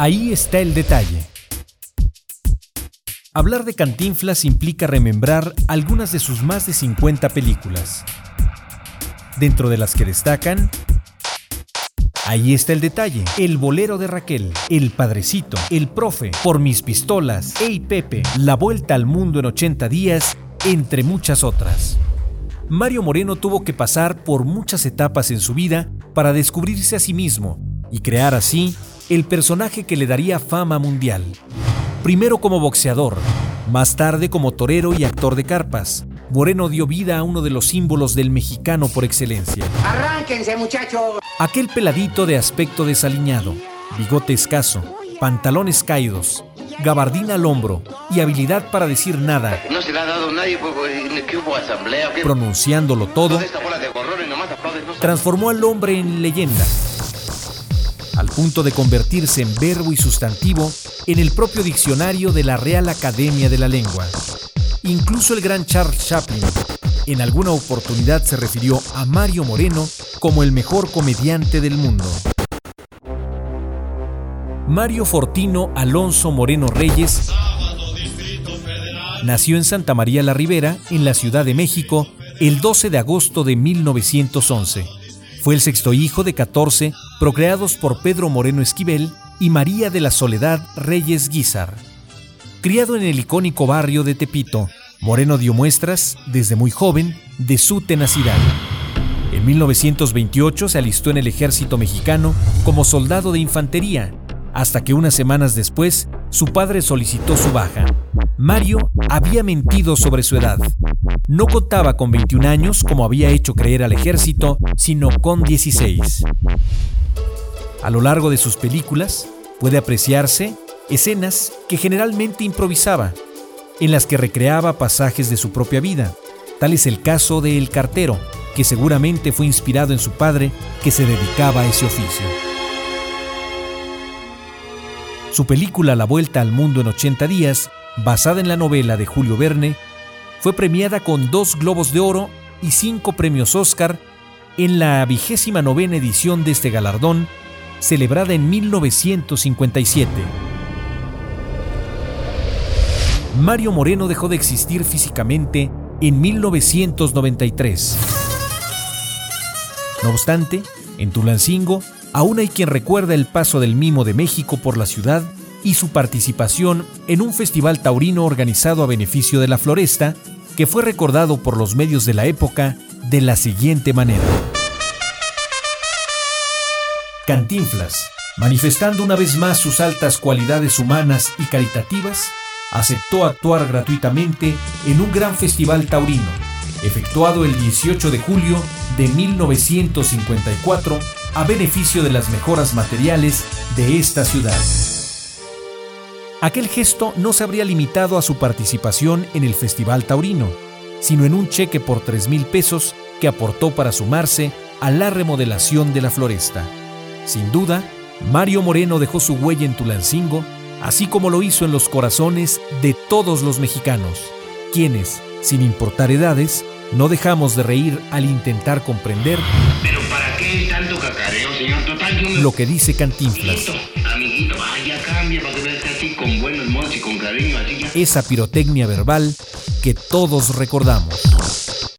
Ahí está el detalle. Hablar de Cantinflas implica remembrar algunas de sus más de 50 películas, dentro de las que destacan Ahí está el detalle. El bolero de Raquel, El Padrecito, El Profe, Por mis pistolas, Ey Pepe, La Vuelta al Mundo en 80 días, entre muchas otras. Mario Moreno tuvo que pasar por muchas etapas en su vida para descubrirse a sí mismo y crear así el personaje que le daría fama mundial. Primero como boxeador, más tarde como torero y actor de carpas, Moreno dio vida a uno de los símbolos del mexicano por excelencia. ¡Arránquense, muchachos! Aquel peladito de aspecto desaliñado, bigote escaso, pantalones caídos, gabardina al hombro y habilidad para decir nada. No se le ha dado nadie porque que hubo asamblea. ¿qué? Pronunciándolo todo, transformó al hombre en leyenda, al punto de convertirse en verbo y sustantivo en el propio diccionario de la Real Academia de la Lengua. Incluso el gran Charles Chaplin en alguna oportunidad se refirió a Mario Moreno como el mejor comediante del mundo. Mario Fortino Alonso Moreno Reyes nació en Santa María la Ribera, en la Ciudad de México, el 12 de agosto de 1911. Fue el sexto hijo de 14 procreados por Pedro Moreno Esquivel y María de la Soledad Reyes Guizar. Criado en el icónico barrio de Tepito, Moreno dio muestras, desde muy joven, de su tenacidad. En 1928 se alistó en el ejército mexicano como soldado de infantería, hasta que unas semanas después su padre solicitó su baja. Mario había mentido sobre su edad. No contaba con 21 años como había hecho creer al ejército, sino con 16. A lo largo de sus películas puede apreciarse escenas que generalmente improvisaba, en las que recreaba pasajes de su propia vida. Tal es el caso de El Cartero, que seguramente fue inspirado en su padre que se dedicaba a ese oficio. Su película La Vuelta al Mundo en 80 días, basada en la novela de Julio Verne, fue premiada con dos Globos de Oro y cinco premios Oscar en la vigésima novena edición de este galardón, celebrada en 1957. Mario Moreno dejó de existir físicamente en 1993. No obstante, en Tulancingo aún hay quien recuerda el paso del mimo de México por la ciudad y su participación en un festival taurino organizado a beneficio de la floresta, que fue recordado por los medios de la época de la siguiente manera. Cantinflas, manifestando una vez más sus altas cualidades humanas y caritativas, aceptó actuar gratuitamente en un gran festival taurino, efectuado el 18 de julio de 1954 a beneficio de las mejoras materiales de esta ciudad. Aquel gesto no se habría limitado a su participación en el Festival Taurino, sino en un cheque por 3 mil pesos que aportó para sumarse a la remodelación de la floresta. Sin duda, Mario Moreno dejó su huella en Tulancingo, así como lo hizo en los corazones de todos los mexicanos, quienes, sin importar edades, no dejamos de reír al intentar comprender Pero ¿para qué tanto cacareo, señor? Total, yo me... lo que dice Cantinflas, Amiguito, amiguito, vaya, cambia para que con y con cariño, así esa pirotecnia verbal que todos recordamos.